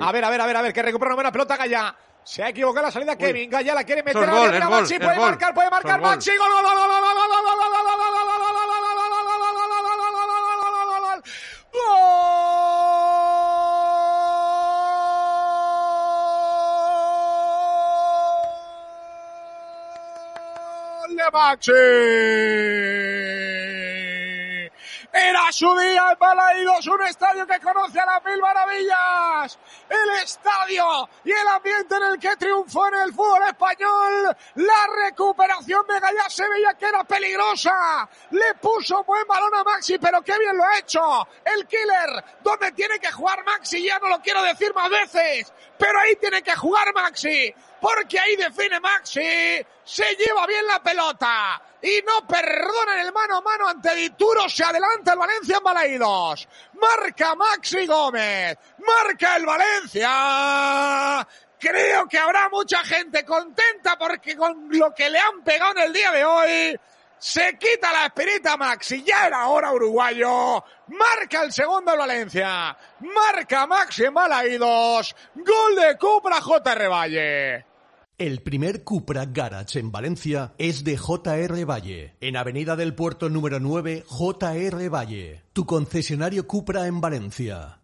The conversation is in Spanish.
A ver, a ver, a ver, a ver, que recupera una buena pelota Gaya. Se ha equivocado la salida Kevin. Gaya la quiere meter es a gol, la es Maxi. gol, Puede es gol. marcar, puede Eso es marcar gol. Maxi. Gol, gol, gol, gol, gol, gol, gol, gol, gol, gol, gol, gol, gol, gol, Gol de Maxi. Era su día en Balaídos, un estadio que conoce a las mil maravillas. El estadio y el ambiente en el que triunfó en el fútbol español. La recuperación de Gallá se veía que era peligrosa. Le puso buen balón a Maxi, pero qué bien lo ha hecho. El killer, donde tiene que jugar Maxi, ya no lo quiero decir más veces, pero ahí tiene que jugar Maxi, porque ahí define Maxi. Se lleva bien la pelota y no perdonan el mano a mano ante Dituro. Se adelanta el Valencia en Balaídos. Marca Maxi Gómez. Marca el Valencia. Creo que habrá mucha gente contenta porque con lo que le han pegado en el día de hoy se quita la espinita Maxi. Ya era hora uruguayo. Marca el segundo el Valencia. Marca Maxi en Balaídos. Gol de Cupra JR Valle. El primer Cupra Garage en Valencia es de JR Valle, en Avenida del Puerto número 9, JR Valle, tu concesionario Cupra en Valencia.